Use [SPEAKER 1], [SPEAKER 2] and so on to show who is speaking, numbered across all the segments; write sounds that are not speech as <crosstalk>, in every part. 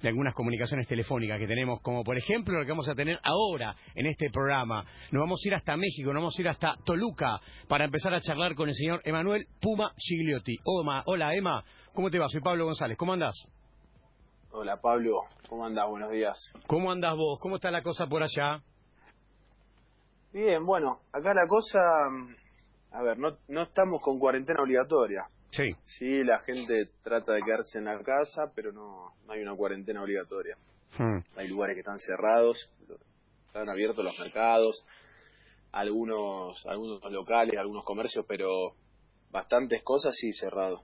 [SPEAKER 1] de algunas comunicaciones telefónicas que tenemos, como por ejemplo lo que vamos a tener ahora en este programa. Nos vamos a ir hasta México, nos vamos a ir hasta Toluca para empezar a charlar con el señor Emanuel Puma Gigliotti. Hola, Emma, ¿cómo te va? Soy Pablo González, ¿cómo andás?
[SPEAKER 2] Hola Pablo, ¿cómo andás? Buenos días.
[SPEAKER 1] ¿Cómo andás vos? ¿Cómo está la cosa por allá?
[SPEAKER 2] Bien, bueno, acá la cosa, a ver, no, no estamos con cuarentena obligatoria.
[SPEAKER 1] Sí.
[SPEAKER 2] Sí, la gente trata de quedarse en la casa, pero no, no hay una cuarentena obligatoria. Hmm. Hay lugares que están cerrados, están abiertos los mercados, algunos, algunos locales, algunos comercios, pero bastantes cosas sí cerrados.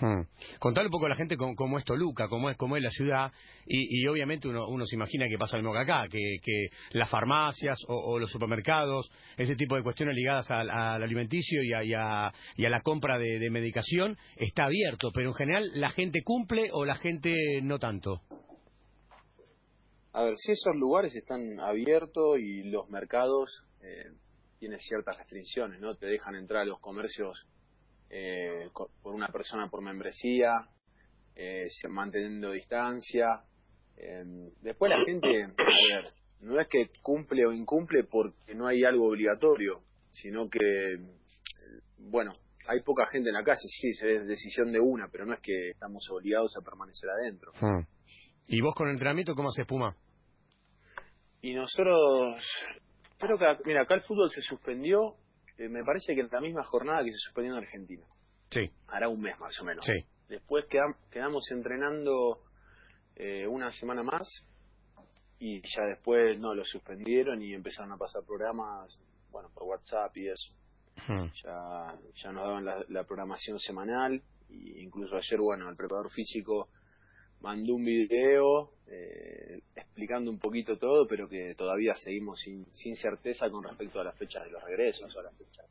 [SPEAKER 1] Hmm. Contale un poco a la gente cómo, es Toluca, cómo es, cómo es la ciudad, y, obviamente uno, uno, se imagina que pasa lo mismo que acá, que, que las farmacias o, los supermercados, ese tipo de cuestiones ligadas al, alimenticio y a, y, a, la compra de, medicación, está abierto, pero en general la gente cumple o la gente no tanto.
[SPEAKER 2] A ver, si esos lugares están abiertos y los mercados eh, tienen ciertas restricciones, ¿no? Te dejan entrar a los comercios eh, por una persona por membresía, eh, manteniendo distancia. Eh, después la gente, a ver, no es que cumple o incumple porque no hay algo obligatorio, sino que, bueno, hay poca gente en la calle, sí, es decisión de una, pero no es que estamos obligados a permanecer adentro.
[SPEAKER 1] Hmm. ¿Y vos con el entrenamiento cómo haces Puma?
[SPEAKER 2] Y nosotros, creo que, mira, acá el fútbol se suspendió eh, me parece que en la misma jornada que se suspendió en Argentina.
[SPEAKER 1] Sí.
[SPEAKER 2] Hará un mes más o menos.
[SPEAKER 1] Sí.
[SPEAKER 2] Después quedamos entrenando eh, una semana más y ya después no lo suspendieron y empezaron a pasar programas, bueno, por WhatsApp y eso. Hmm. Ya, ya nos daban la, la programación semanal e incluso ayer, bueno, el preparador físico mandó un video eh, explicando un poquito todo, pero que todavía seguimos sin, sin certeza con respecto a las fechas de los regresos o a las fechas.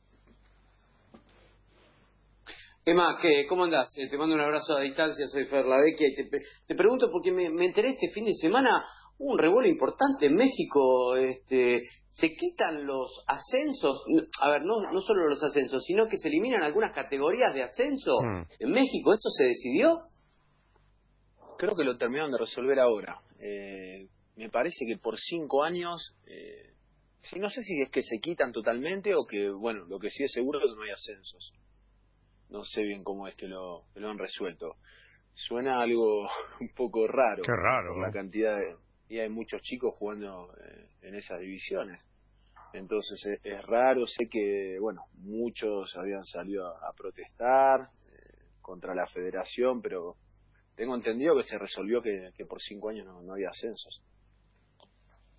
[SPEAKER 3] Emma, ¿qué, ¿cómo andás? Eh, te mando un abrazo a distancia, soy Fer Lavecchia y te, te pregunto porque me, me, enteré este fin de semana un revuelo importante en México, este, se quitan los ascensos, a ver, no, no solo los ascensos, sino que se eliminan algunas categorías de ascenso hmm. en México, ¿esto se decidió?
[SPEAKER 2] Creo que lo terminaron de resolver ahora. Eh, me parece que por cinco años, eh, sí, no sé si es que se quitan totalmente o que, bueno, lo que sí es seguro es que no hay ascensos. No sé bien cómo es que lo, lo han resuelto. Suena algo <laughs> un poco raro.
[SPEAKER 1] Qué raro.
[SPEAKER 2] la cantidad de... Y hay muchos chicos jugando eh, en esas divisiones. Entonces es, es, raro, sé que, bueno, muchos habían salido a, protestar eh, contra la federación, pero tengo entendido que se resolvió que, por cinco años no, había ascensos.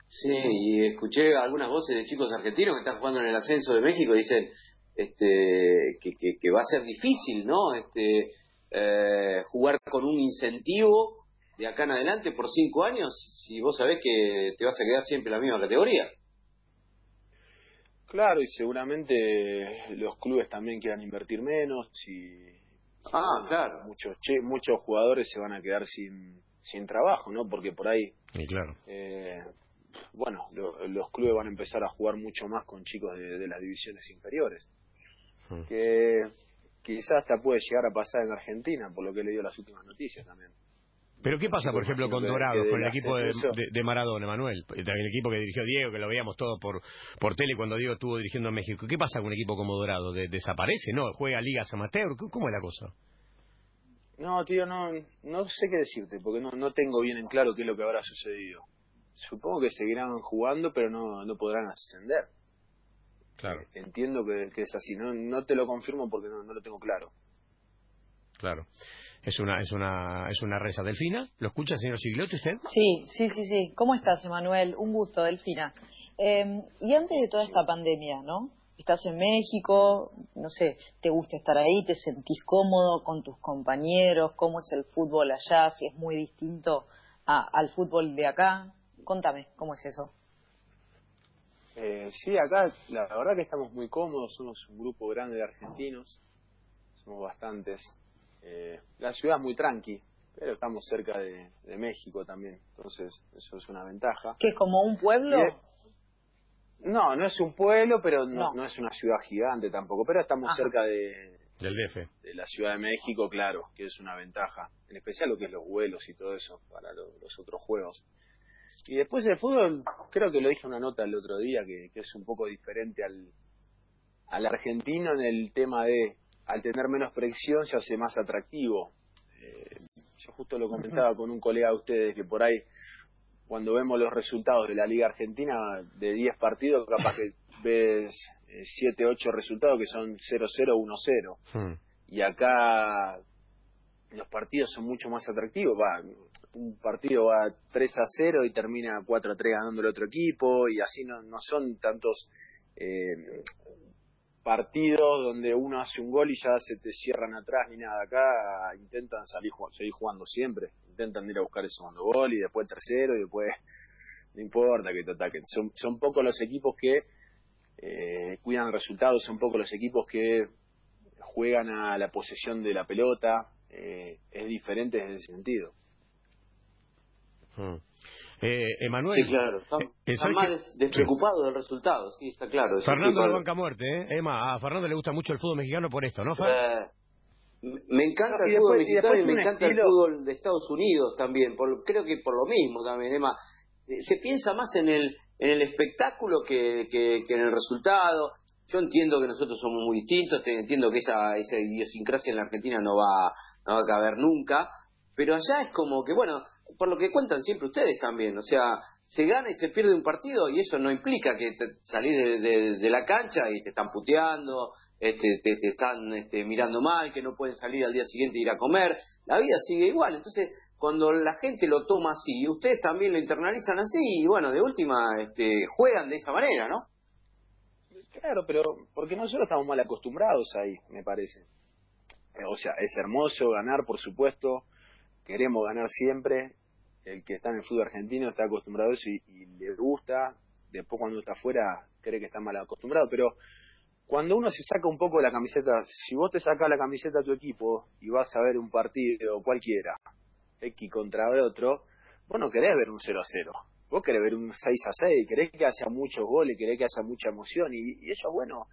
[SPEAKER 3] Sí, y escuché algunas voces de chicos argentinos que están jugando en el ascenso de México y dicen este, que, que, va a ser difícil, ¿no? Este, eh, jugar con un incentivo de acá en adelante por cinco años si vos sabés que te vas a quedar siempre en la misma categoría.
[SPEAKER 2] Claro, y seguramente los clubes también quieran invertir menos y
[SPEAKER 3] Ah, claro.
[SPEAKER 2] Muchos, muchos jugadores se van a quedar sin, sin trabajo, ¿no? Porque por ahí.
[SPEAKER 1] claro.
[SPEAKER 2] Eh, bueno, los clubes van a empezar a jugar mucho más con chicos de, las divisiones inferiores. Hmm. Que quizás hasta puede llegar a pasar en Argentina, por lo que he leído las últimas noticias también.
[SPEAKER 1] Pero ¿qué pasa, por ejemplo, con Dorado, con el equipo de, de, Maradona, Manuel? El equipo que dirigió Diego, que lo veíamos todos por, por tele cuando Diego estuvo dirigiendo a México. ¿Qué pasa con un equipo como Dorado? ¿Desaparece? ¿No? ¿Juega ligas amateur? ¿Cómo es la cosa?
[SPEAKER 2] No, tío, no, no sé qué decirte, porque no, no tengo bien en claro qué es lo que habrá sucedido. Supongo que seguirán jugando, pero no, no podrán ascender.
[SPEAKER 1] Claro.
[SPEAKER 2] Entiendo que, es así. No, no te lo confirmo porque no, no lo tengo claro.
[SPEAKER 1] Claro es una es una es una reza. Delfina, ¿lo escucha, señor Siglotti, usted?
[SPEAKER 4] Sí, sí, sí, sí. ¿Cómo estás, Emanuel? Un gusto, Delfina. Em, y antes de toda esta pandemia, ¿no? Estás en México, no sé, te gusta estar ahí, te sentís cómodo con tus compañeros, cómo es el fútbol allá, si es muy distinto al fútbol de acá. Contame, ¿cómo es eso?
[SPEAKER 2] Eh, sí, acá la verdad que estamos muy cómodos, somos un grupo grande de argentinos, somos bastantes, eh, la ciudad es muy tranqui, pero estamos cerca de, México también, entonces eso es una ventaja.
[SPEAKER 4] ¿Que es como un pueblo?
[SPEAKER 2] no, no es un pueblo, pero no, no. es una ciudad gigante tampoco, pero estamos cerca de,
[SPEAKER 1] Del DF.
[SPEAKER 2] de la Ciudad de México, claro, que es una ventaja, en especial lo que es los vuelos y todo eso para lo- los otros juegos. Y después el fútbol, creo que lo dije en una nota el otro día, que, que es un poco diferente al, al argentino en el tema de, al tener menos presión, se hace más atractivo. Eh, yo justo lo comentaba con un colega de ustedes, que por ahí, cuando vemos los resultados de la Liga Argentina, de 10 partidos, capaz que ves 7, 8 resultados que son 0-0, 1-0
[SPEAKER 1] Hmm.
[SPEAKER 2] y acá los partidos son mucho más atractivos. Va, un partido va 3 a 0 y termina 4 a 3 ganando el otro equipo y así no, no son tantos eh, partidos donde uno hace un gol y ya se te cierran atrás ni nada. Acá intentan salir seguir jugando siempre, intentan ir a buscar el segundo gol y después el tercero y después no importa que te ataquen. Son, son pocos los equipos que eh, cuidan el resultado, son pocos los equipos que juegan a la posesión de la pelota, eh, es diferente en ese sentido.
[SPEAKER 1] Hmm. Eh, Emanuel.
[SPEAKER 3] Sí, claro. Están,
[SPEAKER 1] eh,
[SPEAKER 3] están
[SPEAKER 1] ¿sabes
[SPEAKER 3] más des- despreocupados del resultado, sí, está claro.
[SPEAKER 1] Fernando
[SPEAKER 3] sí,
[SPEAKER 1] de banca muerte, ¿eh? Emma, a Fernando le gusta mucho el fútbol mexicano por esto, ¿no, Fer?
[SPEAKER 3] Eh, me encanta
[SPEAKER 2] No,
[SPEAKER 3] el fútbol
[SPEAKER 2] después-
[SPEAKER 3] mexicano y, me encanta el fútbol de Estados Unidos también. Por, creo que por lo mismo también, Emma. Eh, Se piensa más en el, en el espectáculo que, que, que en el resultado. Yo entiendo que nosotros somos muy distintos, entiendo que esa, esa idiosincrasia en la Argentina no va, no va a caber nunca, pero allá es como que, bueno, por lo que cuentan siempre ustedes también, o sea, se gana y se pierde un partido y eso no implica que te, salís de, de- la cancha y te están puteando, este, te, te están este, mirando mal, que no pueden salir al día siguiente e ir a comer, la vida sigue igual, entonces cuando la gente lo toma así, ustedes también lo internalizan así y bueno, de última este, juegan de esa manera, ¿no?
[SPEAKER 2] Claro, pero porque nosotros estamos mal acostumbrados ahí, me parece. Eh, O sea, es hermoso ganar, por supuesto, queremos ganar siempre. El que está en el fútbol argentino está acostumbrado a eso y, y le gusta. Después cuando está afuera cree que está mal acostumbrado, pero cuando uno se saca un poco la camiseta, si vos te sacas la camiseta a tu equipo y vas a ver un partido cualquiera, X contra el otro, vos no querés ver un 0 a 0. Vos querés ver un 6 a 6, querés que haya muchos goles, querés que haya mucha emoción y, y eso, bueno,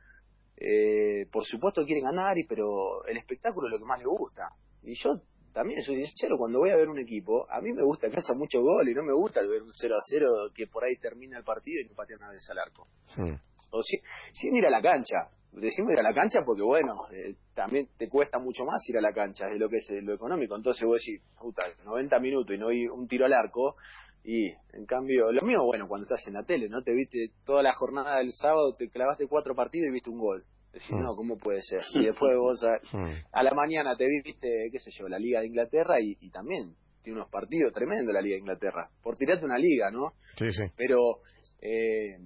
[SPEAKER 2] eh, por supuesto quieren ganar, y, pero el espectáculo es lo que más les gusta. Y yo también soy sincero, cuando voy a ver un equipo, a mí me gusta que haya muchos goles y no me gusta ver un 0 a 0 que por ahí termina el partido y no patea una vez al arco.
[SPEAKER 1] Hmm.
[SPEAKER 2] O si, sin ir a la cancha. Decimos ir a la cancha porque, bueno, eh, también te cuesta mucho más ir a la cancha de lo que es lo económico. Entonces vos decís, puta, 90 minutos y no hay un tiro al arco. Y, en cambio, lo mío, bueno, cuando estás en la tele, ¿no? Te viste toda la jornada del sábado, te clavaste cuatro partidos y viste un gol. Decís,
[SPEAKER 1] Mm.
[SPEAKER 2] no, ¿cómo puede ser? Y después vos a,
[SPEAKER 1] Hmm.
[SPEAKER 2] a la mañana te viste, qué sé yo, la Liga de Inglaterra y, y también tiene unos partidos tremendos la Liga de Inglaterra. Por tirarte una liga, ¿no?
[SPEAKER 1] Sí, sí.
[SPEAKER 2] pero eh,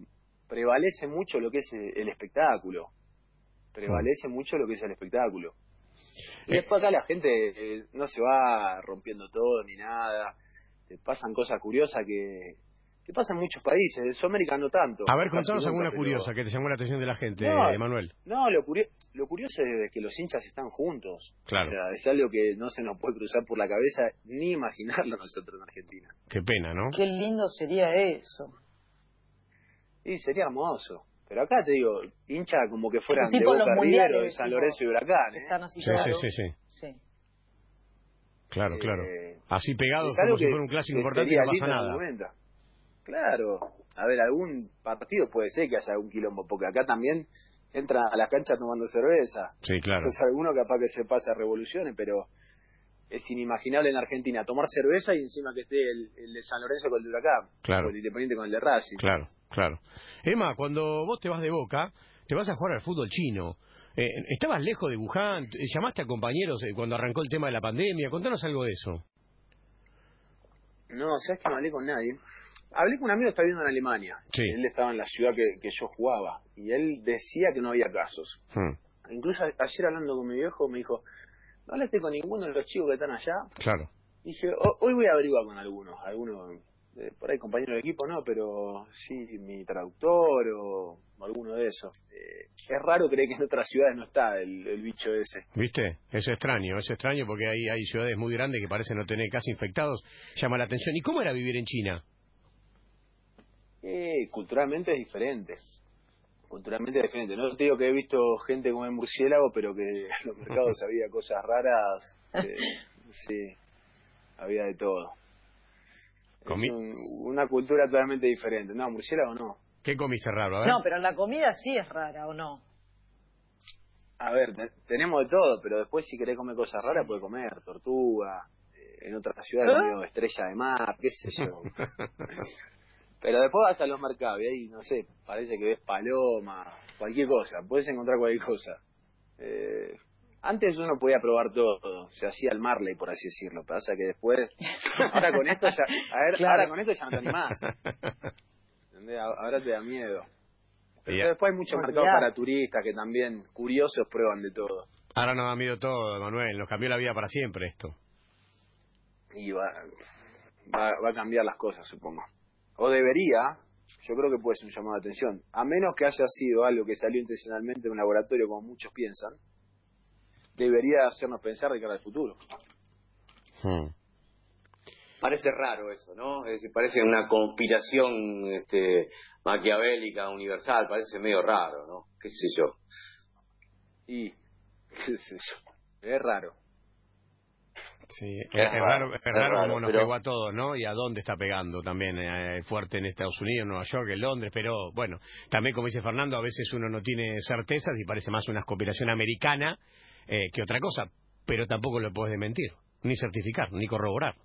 [SPEAKER 2] prevalece mucho lo que es eh, el espectáculo. Prevalece mucho lo que es el espectáculo. Y
[SPEAKER 1] Eh.
[SPEAKER 2] después acá la gente eh, no se va rompiendo todo ni nada. Te pasan cosas curiosas que, que pasan en muchos países. En Sudamérica no tanto.
[SPEAKER 1] A ver, contanos alguna
[SPEAKER 2] pero-
[SPEAKER 1] curiosa que te llamó la atención de la gente,
[SPEAKER 2] No.
[SPEAKER 1] Emanuel.
[SPEAKER 2] No, lo, curio- lo curioso es que los hinchas están juntos.
[SPEAKER 1] Claro.
[SPEAKER 2] O sea, es algo que no se nos puede cruzar por la cabeza ni imaginarlo <laughs> nosotros en Argentina.
[SPEAKER 1] Qué pena, ¿no?
[SPEAKER 4] Qué lindo sería eso.
[SPEAKER 2] Y sería hermoso. Pero acá te digo, hincha como que fueran de
[SPEAKER 4] Tipo los
[SPEAKER 2] Boca
[SPEAKER 4] mundiales,
[SPEAKER 2] River o de San Lorenzo y Huracán, ¿eh?
[SPEAKER 4] Están así
[SPEAKER 1] Sí, sí, sí, sí.
[SPEAKER 4] Sí.
[SPEAKER 1] Claro,
[SPEAKER 2] Eh,
[SPEAKER 1] claro. Así pegados como si fuera un clásico importante no pasa nada.
[SPEAKER 2] Claro. A ver, algún partido puede ser que haya algún quilombo, porque acá también entran a las canchas tomando cerveza.
[SPEAKER 1] Sí, claro.
[SPEAKER 2] Entonces alguno capaz que se pasa a revoluciones, pero es inimaginable en Argentina tomar cerveza y encima que esté el, el de San Lorenzo con el de Huracán.
[SPEAKER 1] Claro.
[SPEAKER 2] O el Independiente con el de Racing.
[SPEAKER 1] Claro, claro. Emma, cuando vos te vas de Boca, te vas a jugar al fútbol chino. Eh, ¿Estabas lejos de Wuhan? ¿Llamaste a compañeros eh, cuando arrancó el tema de la pandemia? Contanos algo de eso.
[SPEAKER 2] No, sabes que no hablé con nadie. Hablé con un amigo que está viviendo en Alemania.
[SPEAKER 1] Sí.
[SPEAKER 2] Él estaba en la ciudad que, que yo jugaba. Y él decía que no había casos.
[SPEAKER 1] Hmm,
[SPEAKER 2] Incluso a- ayer hablando con mi viejo me dijo, no hablaste con ninguno de los chicos que están allá.
[SPEAKER 1] claro.
[SPEAKER 2] Dije, "Ho- hoy voy a averiguar con algunos. Algunos, eh, por ahí compañeros de equipo no, pero sí mi traductor o alguno de esos. Eh, es raro creer que en otras ciudades no está el, el bicho ese.
[SPEAKER 1] ¿Viste? Es extraño, es extraño porque hay, hay ciudades muy grandes que parecen no tener casi infectados. Llama la atención. ¿Y cómo era vivir en China?
[SPEAKER 2] Eh, culturalmente es diferente. culturalmente diferente. No te digo que he visto gente comer murciélago, pero que en los mercados <laughs> había cosas raras. eh, sí, había de todo. Es un- una cultura totalmente diferente. No, murciélago no.
[SPEAKER 1] ¿Qué comiste raro? A ver.
[SPEAKER 4] No, pero la comida sí es rara, ¿o no?
[SPEAKER 2] A ver, te- tenemos de todo, pero después si querés comer cosas raras, puedes comer tortuga. eh, en otras ciudades
[SPEAKER 4] ¿Ah?
[SPEAKER 2] estrella de mar, qué sé yo. <laughs> pero después vas a los mercados y ahí, no sé, parece que ves paloma, cualquier cosa. Puedes encontrar cualquier cosa. Eh, antes uno podía probar todo, se hacía el Marley, por así decirlo. Pasa que después, ahora con esto ya, a ver,
[SPEAKER 4] Claro.
[SPEAKER 2] ahora con esto ya no te animás. ¿Entendés? Ahora te da miedo. Pero
[SPEAKER 1] Ya.
[SPEAKER 2] después hay muchos
[SPEAKER 4] Olvidate.
[SPEAKER 2] mercados para turistas que también curiosos prueban de todo.
[SPEAKER 1] Ahora nos da miedo todo, Manuel. Nos cambió la vida para siempre esto.
[SPEAKER 2] Y va, va, va a cambiar las cosas, supongo. O debería, yo creo que puede ser un llamado de atención. A menos que haya sido algo que salió intencionalmente de un laboratorio, como muchos piensan, debería hacernos pensar de cara al futuro.
[SPEAKER 1] Hmm.
[SPEAKER 3] Parece raro eso, ¿no? Es decir, parece una conspiración este, maquiavélica, universal, parece medio raro, ¿no? ¿Qué sé yo?
[SPEAKER 2] Y, <laughs> qué sé yo, es raro.
[SPEAKER 1] Sí, es,
[SPEAKER 3] Es
[SPEAKER 1] es raro, es raro
[SPEAKER 3] raro,
[SPEAKER 1] como nos
[SPEAKER 3] pero-
[SPEAKER 1] pegó a todos, ¿no? Y a dónde está pegando también eh, fuerte en Estados Unidos, en Nueva York, en Londres, pero bueno, también como dice Fernando, a veces uno no tiene certezas y parece más una conspiración americana eh, que otra cosa, pero tampoco lo puedes desmentir, ni certificar, ni corroborar.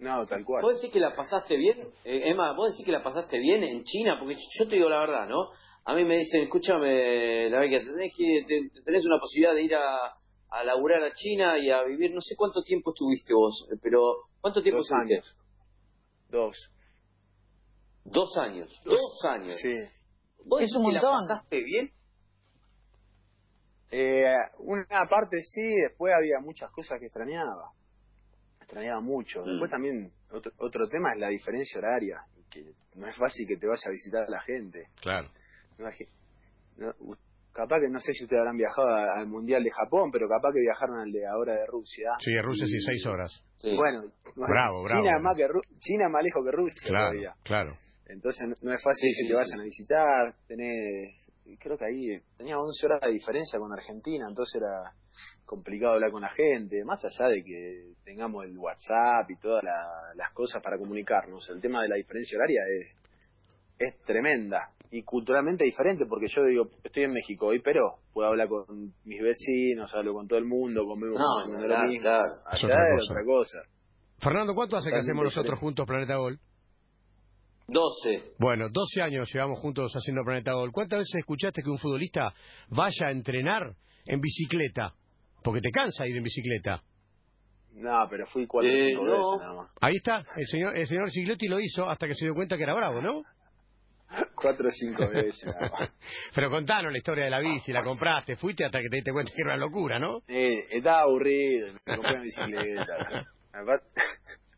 [SPEAKER 2] No, tal cual.
[SPEAKER 3] ¿Vos decís que la pasaste bien? Eh, Emma, ¿vos decís que la pasaste bien en China? Porque yo te digo la verdad, ¿no? A mí me dicen, escúchame, la que tenés, que, te- tenés una posibilidad de ir a, a laburar a China y a vivir, no sé cuánto tiempo estuviste vos, eh, pero ¿cuánto tiempo
[SPEAKER 2] Dos
[SPEAKER 3] estuviste?
[SPEAKER 2] años. Dos.
[SPEAKER 3] Dos años. Dos años.
[SPEAKER 2] Sí.
[SPEAKER 3] ¿Vos
[SPEAKER 4] Es un
[SPEAKER 3] la
[SPEAKER 4] montón.
[SPEAKER 3] pasaste bien?
[SPEAKER 2] Eh, una parte sí, después había muchas cosas que extrañaba. Extrañaba mucho.
[SPEAKER 3] Mm.
[SPEAKER 2] Después también otro, otro tema es la diferencia horaria, que no es fácil que te vaya a visitar a la gente.
[SPEAKER 1] Claro.
[SPEAKER 2] No, u- capaz que no sé si ustedes habrán viajado a- al Mundial de Japón, pero capaz que viajaron al de ahora de Rusia.
[SPEAKER 1] Sí, en Rusia sí,
[SPEAKER 2] Y-
[SPEAKER 1] seis horas.
[SPEAKER 3] Sí.
[SPEAKER 2] Bueno,
[SPEAKER 1] Bravo, bravo.
[SPEAKER 2] China, más que Ru- China más lejos que Rusia
[SPEAKER 1] Claro,
[SPEAKER 2] todavía.
[SPEAKER 1] claro.
[SPEAKER 2] Entonces no, no es fácil
[SPEAKER 3] Sí,
[SPEAKER 2] que
[SPEAKER 3] sí,
[SPEAKER 2] te vayan
[SPEAKER 3] sí.
[SPEAKER 2] a visitar. Tenés, creo que ahí tenía 11 horas de diferencia con Argentina, entonces era complicado hablar con la gente, más allá de que tengamos el WhatsApp y todas la- las cosas para comunicarnos. El tema de la diferencia horaria es, es tremenda y culturalmente diferente, porque yo digo, estoy en México hoy, pero puedo hablar con mis vecinos, hablo con todo el mundo, comemos
[SPEAKER 3] No,
[SPEAKER 2] comiendo
[SPEAKER 3] no, claro, claro.
[SPEAKER 1] Es
[SPEAKER 2] Allá
[SPEAKER 1] otra
[SPEAKER 2] es
[SPEAKER 1] cosa.
[SPEAKER 2] otra cosa.
[SPEAKER 1] Fernando, ¿cuánto hace que hacemos nosotros juntos Planeta Gol?
[SPEAKER 3] Doce.
[SPEAKER 1] Bueno, 12 años llevamos juntos haciendo Planeta Gol. ¿Cuántas veces escuchaste que un futbolista vaya a entrenar en bicicleta? Porque te cansa ir en bicicleta.
[SPEAKER 2] No, pero fui cuatro o
[SPEAKER 3] Eh,
[SPEAKER 2] cinco
[SPEAKER 3] no.
[SPEAKER 2] veces nada más.
[SPEAKER 1] Ahí está, el señor, el señor Ciclotti lo hizo hasta que se dio cuenta que era bravo, ¿no?
[SPEAKER 2] Cuatro o cinco veces nada más. <laughs>
[SPEAKER 1] Pero contanos la historia de la bici, la compraste, fuiste hasta que te diste cuenta que era una locura, ¿no?
[SPEAKER 2] Eh, estaba aburrido, me compré una bicicleta. <laughs>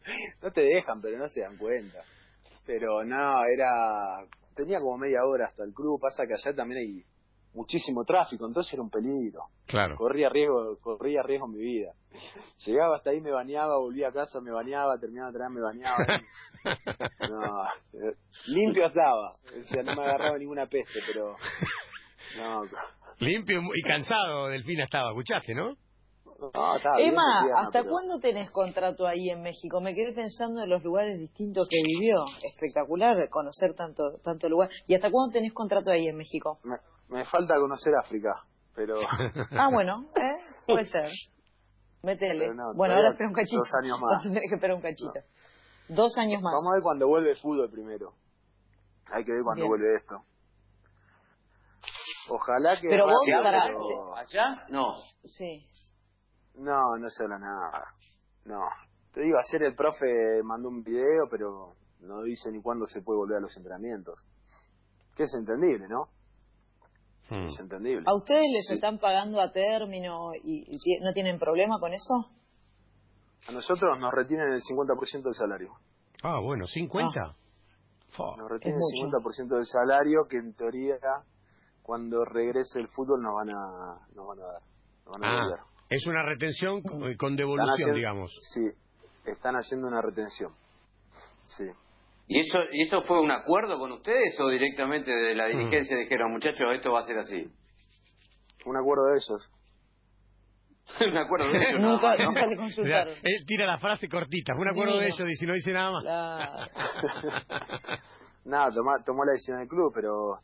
[SPEAKER 2] <laughs> No te dejan, pero no se dan cuenta. Pero no, era. Tenía como media hora hasta el club. Pasa que allá también hay muchísimo tráfico, entonces era un peligro.
[SPEAKER 1] Claro.
[SPEAKER 2] Corría riesgo, corría riesgo mi vida. Llegaba hasta ahí, me bañaba, volvía a casa, me bañaba, terminaba de entrenar, me bañaba. <laughs> No, eh, limpio estaba. O sea, no me agarraba ninguna peste, pero. No,
[SPEAKER 1] Limpio y mu- y cansado, Delfina estaba, ¿escuchaste, no?
[SPEAKER 2] no bien,
[SPEAKER 4] Emma,
[SPEAKER 2] Diana,
[SPEAKER 4] ¿hasta
[SPEAKER 2] pero-
[SPEAKER 4] cuándo tenés contrato ahí en México? Me quedé pensando en los lugares distintos que vivió. Espectacular conocer tanto tanto lugar. ¿Y hasta cuándo tenés contrato ahí en México?
[SPEAKER 2] Me, me falta conocer África, pero, <laughs>
[SPEAKER 4] Ah, bueno, ¿eh? puede ser. Métele.
[SPEAKER 2] No,
[SPEAKER 4] bueno, ahora espera un cachito.
[SPEAKER 2] dos años más.
[SPEAKER 4] Vas a tener que esperar un cachito. Dos años más.
[SPEAKER 2] vamos a ver cuando vuelve el fútbol primero. Hay que ver cuando
[SPEAKER 4] Bien.
[SPEAKER 2] vuelve esto. Ojalá que...
[SPEAKER 4] Pero vos
[SPEAKER 2] pero-
[SPEAKER 3] ¿Allá? No.
[SPEAKER 4] Sí.
[SPEAKER 2] No, no se habla nada. No. Te digo, ayer el profe mandó un video, pero no dice ni cuándo se puede volver a los entrenamientos. Que es entendible, ¿no?
[SPEAKER 1] Hmm.
[SPEAKER 2] Es entendible.
[SPEAKER 4] ¿A ustedes les
[SPEAKER 2] Sí.
[SPEAKER 4] están pagando a término y, no tienen problema con eso?
[SPEAKER 2] A nosotros nos retienen el 50% del salario.
[SPEAKER 1] Ah, bueno, 50. Fua.
[SPEAKER 2] Nos retienen el
[SPEAKER 4] mucho.
[SPEAKER 2] 50% del salario que en teoría cuando regrese el fútbol nos van a, nos van a dar. Nos van a
[SPEAKER 1] Ah, es una retención con, devolución,
[SPEAKER 2] haciendo-
[SPEAKER 1] digamos.
[SPEAKER 2] Sí, están haciendo una retención. Sí.
[SPEAKER 3] ¿Y eso, ¿Y eso fue un acuerdo con ustedes o directamente de la dirigencia dijeron, muchachos, esto va a ser así?
[SPEAKER 2] Un acuerdo de ellos. <laughs>
[SPEAKER 3] un acuerdo de ellos. <laughs>
[SPEAKER 4] nunca,
[SPEAKER 3] ¿no?
[SPEAKER 4] nunca le <laughs> consultaron.
[SPEAKER 1] Él tira la frase cortita, un acuerdo de ellos y si no dice nada más.
[SPEAKER 4] Claro.
[SPEAKER 2] Nada, toma- tomó la decisión del club, pero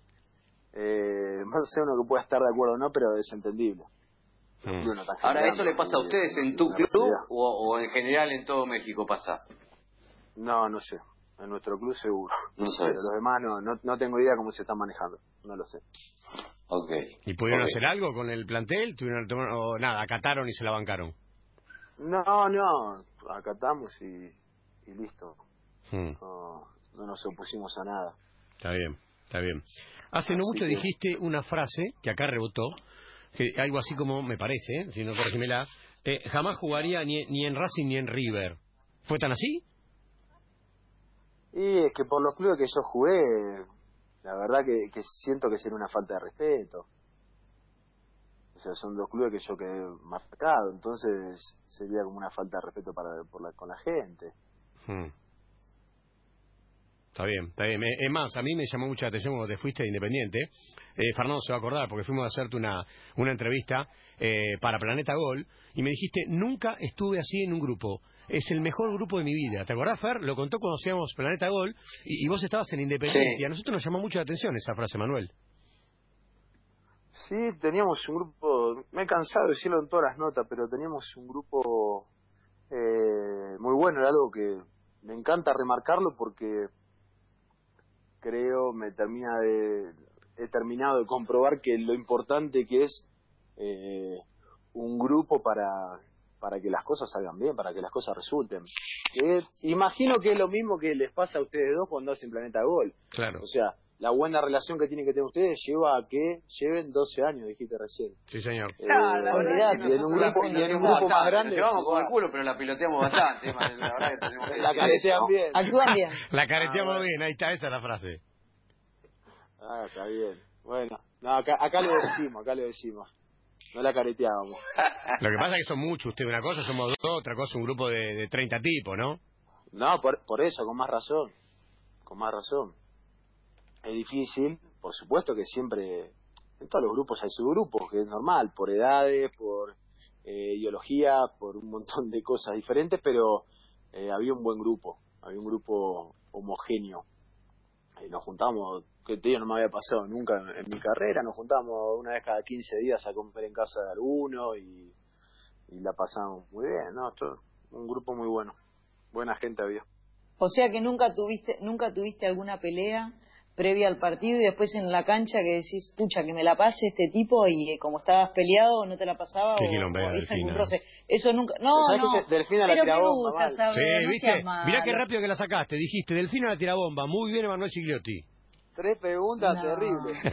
[SPEAKER 2] eh, más allá uno que pueda estar de acuerdo o no, pero es entendible.
[SPEAKER 1] Mm.
[SPEAKER 2] no
[SPEAKER 3] Ahora, ¿eso le pasa a ustedes en tu club o en general en todo México pasa?
[SPEAKER 2] No, no sé. En nuestro club seguro.
[SPEAKER 3] No
[SPEAKER 2] Pero
[SPEAKER 3] sabes.
[SPEAKER 2] los demás no, no, no tengo idea cómo se están manejando. No lo sé.
[SPEAKER 3] Ok.
[SPEAKER 1] ¿Y pudieron hacer algo con el plantel? ¿Tuvieron, o nada, acataron y se la bancaron?
[SPEAKER 2] No, no. Acatamos y, y listo.
[SPEAKER 1] Mm.
[SPEAKER 2] No, no nos opusimos a nada.
[SPEAKER 1] Está bien, está bien. Hace no mucho
[SPEAKER 2] que-
[SPEAKER 1] dijiste una frase que acá rebotó, que algo así como, me parece, ¿eh? si no corregimela, eh, jamás jugaría ni, ni en Racing ni en River. ¿Fue tan así?
[SPEAKER 2] Y es que por los clubes que yo jugué, la verdad que, que siento que sería una falta de respeto. O sea, son dos clubes que yo quedé marcado, entonces sería como una falta de respeto para por la, con la gente.
[SPEAKER 1] Mm. Está bien, está bien. Es más, a mí me llamó mucha atención cuando te fuiste de Independiente. Eh, Fernando se va a acordar porque fuimos a hacerte una, una entrevista eh, para Planeta Gol y me dijiste, nunca estuve así en un grupo. Es el mejor grupo de mi vida. ¿Te acordás, Fer? Lo contó cuando hacíamos Planeta Gol y, y vos estabas en Independiente.
[SPEAKER 3] Sí.
[SPEAKER 1] A nosotros nos llamó mucho la atención esa frase, Manuel.
[SPEAKER 2] Sí, teníamos un grupo, me he cansado de decirlo en todas las notas, pero teníamos un grupo eh, muy bueno, era algo que me encanta remarcarlo porque creo me termina de, he terminado de comprobar que lo importante que es eh, un grupo para, para que las cosas salgan bien, para que las cosas resulten. Que imagino que es lo mismo que les pasa a ustedes dos cuando hacen Planeta Gol.
[SPEAKER 1] Claro.
[SPEAKER 2] O sea, la buena relación que tienen que tener ustedes lleva a que lleven 12 años, dijiste recién.
[SPEAKER 1] Sí, señor.
[SPEAKER 2] Eh,
[SPEAKER 4] la verdad que
[SPEAKER 2] y en un grupo, y en un grupo más grande.
[SPEAKER 3] Llevamos como el <laughs> culo, pero la piloteamos bastante. La verdad que tenemos <laughs> que
[SPEAKER 2] La
[SPEAKER 3] decir
[SPEAKER 2] caretean bien.
[SPEAKER 4] Actúan bien. <laughs>
[SPEAKER 1] La careteamos
[SPEAKER 2] Ah,
[SPEAKER 1] bien, ahí está, esa es la frase.
[SPEAKER 2] Ah, está bien. Bueno, no, acá, acá lo decimos, acá lo decimos. No la careteábamos.
[SPEAKER 1] Lo que pasa es que son muchos. Usted una cosa, somos dos, otra cosa un grupo de, de 30 tipos, ¿no?
[SPEAKER 2] No, por, por eso, con más razón. Con más razón. Es difícil, por supuesto que siempre, en todos los grupos hay subgrupos, que es normal, por edades, por eh, ideología, por un montón de cosas diferentes, pero eh, había un buen grupo, había un grupo homogéneo. Y nos juntamos, que te digo, no me había pasado nunca en, en mi carrera, nos juntamos una vez cada 15 días a comer en casa de alguno y, y la pasamos muy bien, ¿no? Esto, un grupo muy bueno. Buena gente había.
[SPEAKER 4] O sea que nunca tuviste, nunca tuviste alguna pelea previa al partido y después en la cancha que decís, pucha, que me la pase este tipo y eh, como estabas peleado no te la pasaba
[SPEAKER 1] Qué
[SPEAKER 4] o, o viste algún
[SPEAKER 1] Delfina.
[SPEAKER 4] roce. Eso nunca, no,
[SPEAKER 2] ¿Sabés
[SPEAKER 4] no.
[SPEAKER 2] que Delfina la
[SPEAKER 4] pero
[SPEAKER 2] tira
[SPEAKER 4] me gusta saber,
[SPEAKER 1] Sí,
[SPEAKER 4] no
[SPEAKER 1] ¿viste?
[SPEAKER 4] seas.
[SPEAKER 1] Mirá qué rápido que la sacaste. Dijiste, Delfino la tira bomba. Muy bien, Emanuel Gigliotti.
[SPEAKER 2] Tres preguntas
[SPEAKER 4] No.
[SPEAKER 2] terribles. <laughs>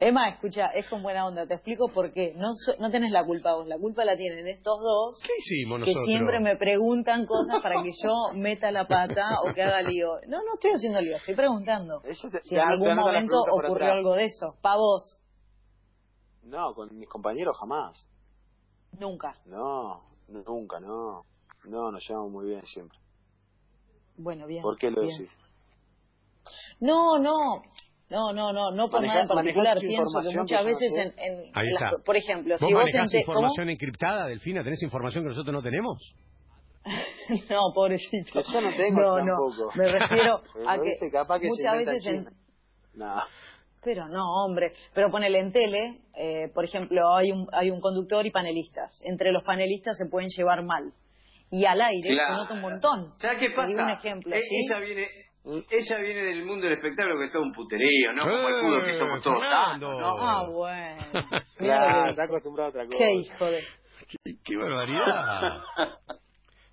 [SPEAKER 4] Emma, escucha, es con buena onda, te explico por qué. No, so- no tenés la culpa vos, la culpa la tienen estos dos
[SPEAKER 1] ¿Qué hicimos
[SPEAKER 4] que
[SPEAKER 1] nosotros?
[SPEAKER 4] siempre me preguntan cosas para que yo meta la pata o que haga lío. No, no estoy haciendo lío, estoy preguntando.
[SPEAKER 2] Te-
[SPEAKER 4] Si
[SPEAKER 2] te
[SPEAKER 4] en algún momento ocurrió
[SPEAKER 2] atrás.
[SPEAKER 4] algo de eso. Pa' vos,
[SPEAKER 2] No, con mis compañeros jamás.
[SPEAKER 4] nunca.
[SPEAKER 2] No, nunca, no. No, nos llevamos muy bien siempre.
[SPEAKER 4] Bueno, bien.
[SPEAKER 2] ¿Por qué lo
[SPEAKER 4] bien.
[SPEAKER 2] decís?
[SPEAKER 4] No, no. No, no, no, no por nada en particular. Pienso que muchas
[SPEAKER 2] que
[SPEAKER 4] veces en, en- las- por ejemplo,
[SPEAKER 1] ¿Vos
[SPEAKER 4] si vos ente- ¿cómo?
[SPEAKER 1] información encriptada, Delfina? ¿Tenés información que nosotros no tenemos? <laughs>
[SPEAKER 4] no, pobrecito.
[SPEAKER 2] Yo no tengo
[SPEAKER 4] no,
[SPEAKER 2] tampoco.
[SPEAKER 4] No, me refiero <laughs> a que
[SPEAKER 2] capaz que
[SPEAKER 4] muchas veces en.
[SPEAKER 2] No.
[SPEAKER 4] Pero no, hombre. Pero ponele en tele, eh, por ejemplo, hay un, hay un conductor y panelistas. Entre los panelistas se pueden llevar mal. Y al aire
[SPEAKER 3] Claro.
[SPEAKER 4] se nota un montón.
[SPEAKER 3] ¿Sabes qué pasa?
[SPEAKER 4] digo un ejemplo,
[SPEAKER 3] Eh,
[SPEAKER 4] ¿sí?
[SPEAKER 3] Ella viene... Ella viene del mundo del espectáculo que es todo un puterío, ¿no? Como el fútbol que somos todos
[SPEAKER 1] Fernando.
[SPEAKER 3] sanos, ¿no?
[SPEAKER 4] Ah, bueno.
[SPEAKER 2] Claro, está acostumbrado a otra cosa.
[SPEAKER 4] Qué hijo de...
[SPEAKER 1] ¡Qué, qué barbaridad! <laughs>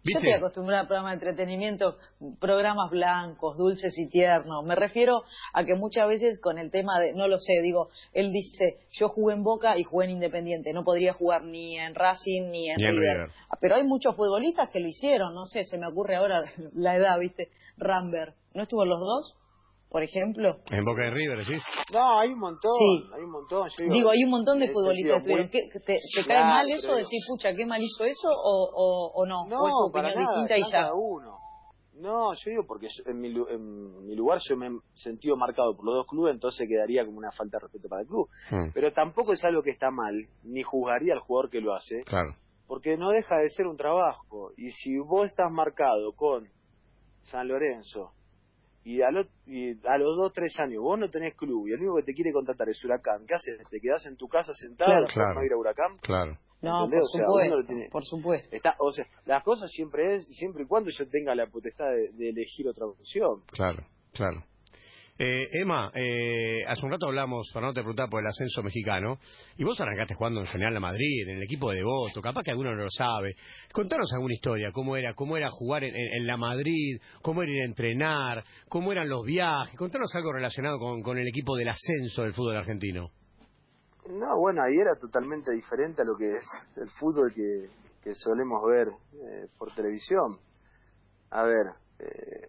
[SPEAKER 4] Yo estoy acostumbrada a programas de entretenimiento, programas blancos, dulces y tiernos. Me refiero a que muchas veces con el tema de, no lo sé, digo, él dice, yo jugué en Boca y jugué en Independiente, no podría jugar ni en Racing ni en,
[SPEAKER 1] Ni en
[SPEAKER 4] River.
[SPEAKER 1] River.
[SPEAKER 4] Ah, Pero hay muchos futbolistas que lo hicieron, no sé, se me ocurre ahora <laughs> la edad, ¿viste? Rambert, ¿no estuvo en los dos? Por ejemplo.
[SPEAKER 1] En Boca de River, ¿decís?
[SPEAKER 2] No, hay un montón,
[SPEAKER 4] Sí.
[SPEAKER 2] hay un montón. Yo
[SPEAKER 4] Digo, hay un montón de
[SPEAKER 2] ese
[SPEAKER 4] futbolistas
[SPEAKER 2] muy-
[SPEAKER 4] estuvieron. ¿Qué- ¿Te, te cae mal eso?
[SPEAKER 2] pero-
[SPEAKER 4] Decir, pucha, qué mal hizo eso o, o, o no? ¿O es tu
[SPEAKER 2] No, para
[SPEAKER 4] opinión
[SPEAKER 2] nada,
[SPEAKER 4] distinta y ya?
[SPEAKER 2] cada uno. No, yo digo porque en, mi, en mi lugar yo me he sentido marcado por los dos clubes, entonces quedaría como una falta de respeto para el club.
[SPEAKER 1] Hmm.
[SPEAKER 2] Pero tampoco es algo que está mal, ni juzgaría al jugador que lo hace,
[SPEAKER 1] Claro.
[SPEAKER 2] porque no deja de ser un trabajo. Y si vos estás marcado con San Lorenzo y a, lo- y a los dos, tres años vos no tenés club y el único que te quiere contratar es Huracán, ¿qué haces? ¿Te quedás en tu casa sentado
[SPEAKER 4] Claro.
[SPEAKER 1] Claro.
[SPEAKER 2] no ir a Huracán?
[SPEAKER 1] Claro.
[SPEAKER 4] No, por
[SPEAKER 2] O sea,
[SPEAKER 4] supuesto,
[SPEAKER 2] tiene-
[SPEAKER 4] por supuesto.
[SPEAKER 2] Está, o sea, las cosas siempre es, siempre y cuando yo tenga la potestad de, de elegir otra opción.
[SPEAKER 1] Claro, claro. Eh, Emma, eh, hace un rato hablamos, Fernando te preguntaba por el ascenso mexicano, y vos arrancaste jugando en General La Madrid, en el equipo de Devoto, capaz que alguno no lo sabe. Contanos alguna historia, cómo era, cómo era jugar en, en- en La Madrid, cómo era ir a entrenar, cómo eran los viajes, contanos algo relacionado con, con el equipo del ascenso del fútbol argentino.
[SPEAKER 2] No, bueno, ahí era totalmente diferente a lo que es el fútbol que, que solemos ver eh, por televisión. A ver, eh,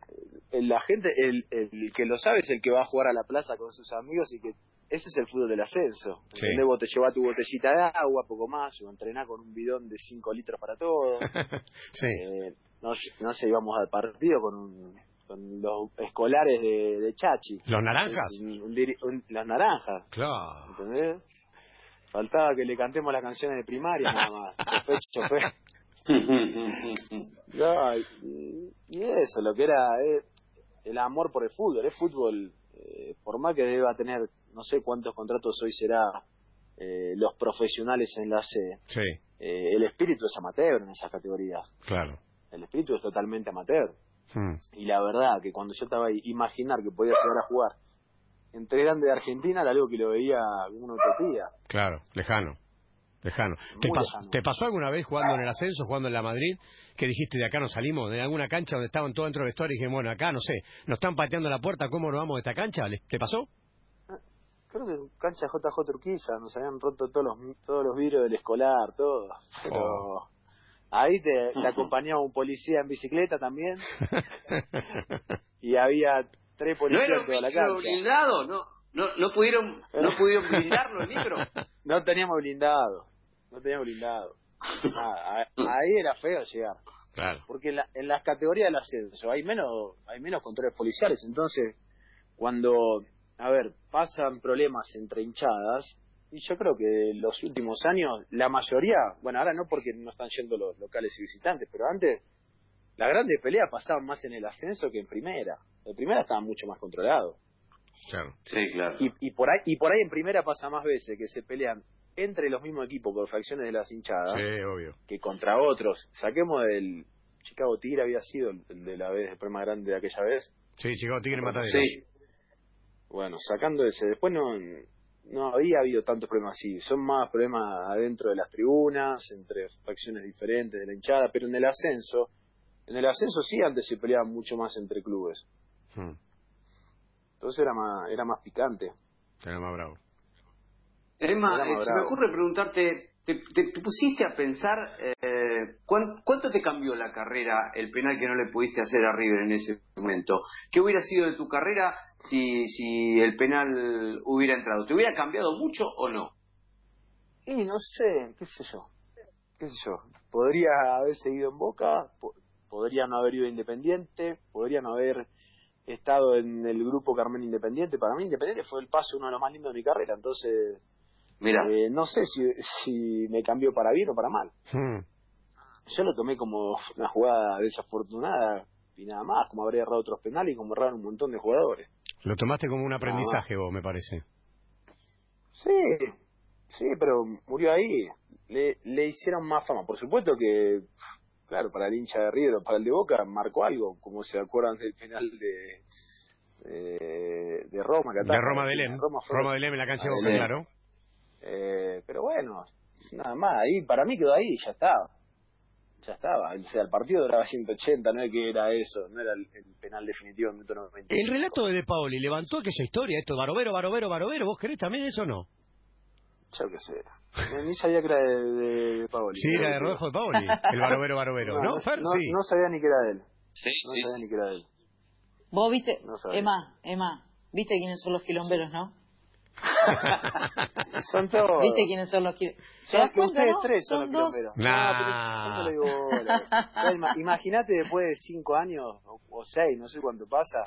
[SPEAKER 2] la gente, el, el que lo sabe es el que va a jugar a la plaza con sus amigos y que ese es el fútbol del ascenso.
[SPEAKER 1] Sí.
[SPEAKER 2] Vos te llevas tu botellita de agua, poco más, o entrenás con un bidón de 5 litros para todo. <laughs>
[SPEAKER 1] sí,
[SPEAKER 2] Eh, no, no sé, íbamos al partido con, un- con los escolares de, de Chachi.
[SPEAKER 1] los naranjas.
[SPEAKER 2] Un- un diri- un- las naranjas.
[SPEAKER 1] Claro.
[SPEAKER 2] ¿entendés? Faltaba que le cantemos las canciones de primaria nada más. Chofer, <laughs> chofer. <laughs> No, y, y eso, lo que era eh, el amor por el fútbol. Es fútbol, eh, por más que deba tener, no sé cuántos contratos hoy será eh, los profesionales en la C,
[SPEAKER 1] Sí,
[SPEAKER 2] eh, el espíritu es amateur en esas categorías.
[SPEAKER 1] claro.
[SPEAKER 2] El espíritu es totalmente amateur.
[SPEAKER 1] Hmm.
[SPEAKER 2] Y la verdad que cuando yo estaba ahí, imaginar que podía llegar a jugar entre grandes de Argentina era algo que lo veía como una utopía.
[SPEAKER 1] Claro, lejano. Lejano. ¿Te, pasó,
[SPEAKER 2] lejano.
[SPEAKER 1] ¿Te pasó alguna vez jugando en el ascenso, jugando en la Madrid, que dijiste de acá no salimos, de alguna cancha donde estaban todos dentro del vestuario y dije, bueno, acá no sé, nos están pateando la puerta, ¿cómo nos vamos de esta cancha? ¿Le- ¿Te pasó?
[SPEAKER 2] Creo que cancha JJ Turquiza nos habían roto todos los todos los vidrios del escolar, todo. Pero
[SPEAKER 1] Oh.
[SPEAKER 2] ahí te, te acompañaba un policía en bicicleta también <laughs> y había tres
[SPEAKER 3] ¿No
[SPEAKER 2] policías en toda la cancha.
[SPEAKER 3] blindado? ¿No, no, no pudieron no pudieron blindarlo <laughs> el libro?
[SPEAKER 2] No teníamos blindado, no teníamos blindado. Nada, <laughs> a- ahí era feo llegar.
[SPEAKER 1] Claro.
[SPEAKER 2] porque en, la- en las categorías del ascenso hay menos hay menos controles policiales entonces cuando a ver pasan problemas entre hinchadas y yo creo que en los últimos años la mayoría bueno ahora no porque no están yendo los locales y visitantes pero antes las grandes peleas pasaban más en el ascenso que en primera en primera estaba mucho más controlado
[SPEAKER 1] Claro.
[SPEAKER 3] Sí, claro.
[SPEAKER 2] y, y por ahí y por ahí en primera pasa más veces que se pelean entre los mismos equipos por fracciones de las hinchadas
[SPEAKER 1] Sí, obvio.
[SPEAKER 2] que contra otros. Saquemos el Chicago Tigre había sido el, de la vez, el problema grande de aquella vez.
[SPEAKER 1] Sí, Chicago Tigre Matadero.
[SPEAKER 3] Sí.
[SPEAKER 2] Bueno, sacando ese, después no no había habido tantos problemas así. Son más problemas adentro de las tribunas, entre facciones diferentes de la hinchada, pero en el ascenso, en el ascenso sí antes se peleaban mucho más entre clubes.
[SPEAKER 1] Hmm.
[SPEAKER 2] Entonces era más era más picante.
[SPEAKER 1] Era más bravo.
[SPEAKER 3] Emma, eh, se me ocurre preguntarte, ¿te, te- te pusiste a pensar eh, ¿cuán- cuánto te cambió la carrera el penal que no le pudiste hacer a River en ese momento? ¿Qué hubiera sido de tu carrera si, si el penal hubiera entrado? ¿Te hubiera cambiado mucho o no?
[SPEAKER 2] Y no sé, qué sé yo. Qué sé yo. Podría haber seguido en Boca, po- podría no haber ido a Independiente, podría no haber estado en el grupo Carmen Independiente. Para mí Independiente fue el paso uno de los más lindos de mi carrera, entonces
[SPEAKER 3] Mira,
[SPEAKER 2] eh, no sé si, si me cambió para bien o para mal.
[SPEAKER 1] Hmm.
[SPEAKER 2] Yo lo tomé como una jugada desafortunada y nada más, como habría errado otros penales y como erraron un montón de jugadores.
[SPEAKER 1] Lo tomaste como un aprendizaje vos, me parece.
[SPEAKER 2] Sí, sí, pero murió ahí. Le, le hicieron más fama. Por supuesto que, claro, para el hincha de River o para el de Boca marcó algo, como se acuerdan del final de de, de Roma. Que
[SPEAKER 1] De Roma de Lem.
[SPEAKER 2] Roma fue-
[SPEAKER 1] Roma de Lem en la cancha de
[SPEAKER 2] Ah,
[SPEAKER 1] Boca,
[SPEAKER 2] Lem.
[SPEAKER 1] claro.
[SPEAKER 2] Eh, pero bueno, nada más. Ahí, para mí quedó ahí, ya estaba. Ya estaba. O sea, el partido duraba 180, no es que era eso, no era el, el penal definitivo en minuto 95.
[SPEAKER 1] El relato de De Paoli levantó aquella historia, esto, Barovero, Barovero, Barovero, ¿vos querés también eso o no?
[SPEAKER 2] Yo qué sé. Ni sabía que era de, de, de Paoli.
[SPEAKER 1] Sí, era de Rodolfo de Paoli, el Barovero, Barovero, <laughs> ¿no? Fer,
[SPEAKER 2] no,
[SPEAKER 1] sí.
[SPEAKER 2] no sabía ni que era de él.
[SPEAKER 3] sí,
[SPEAKER 2] No
[SPEAKER 3] sí,
[SPEAKER 2] sabía
[SPEAKER 3] sí.
[SPEAKER 2] ni que era de él.
[SPEAKER 4] Vos viste,
[SPEAKER 2] No.
[SPEAKER 4] Emma, Emma, viste quiénes son los quilomberos, ¿no? <laughs>
[SPEAKER 2] son todos.
[SPEAKER 4] ¿Viste quiénes son los que.?
[SPEAKER 2] Son que ustedes tres son,
[SPEAKER 4] son
[SPEAKER 2] los
[SPEAKER 4] dos.
[SPEAKER 2] quilomberos.
[SPEAKER 1] Nah.
[SPEAKER 2] No, <laughs> ima- Imagínate después de cinco años o, o seis, no sé cuánto pasa,